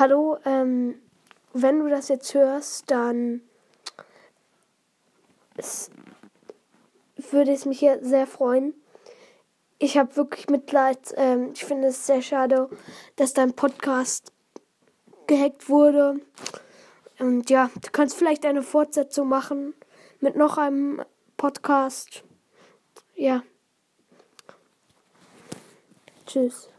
hallo, ähm, wenn du das jetzt hörst, dann es, würde es mich hier sehr freuen. Ich habe wirklich Mitleid. Ähm, ich finde es sehr schade, dass dein Podcast gehackt wurde. Und ja, du kannst vielleicht eine Fortsetzung machen mit noch einem Podcast. Ja. Tschüss.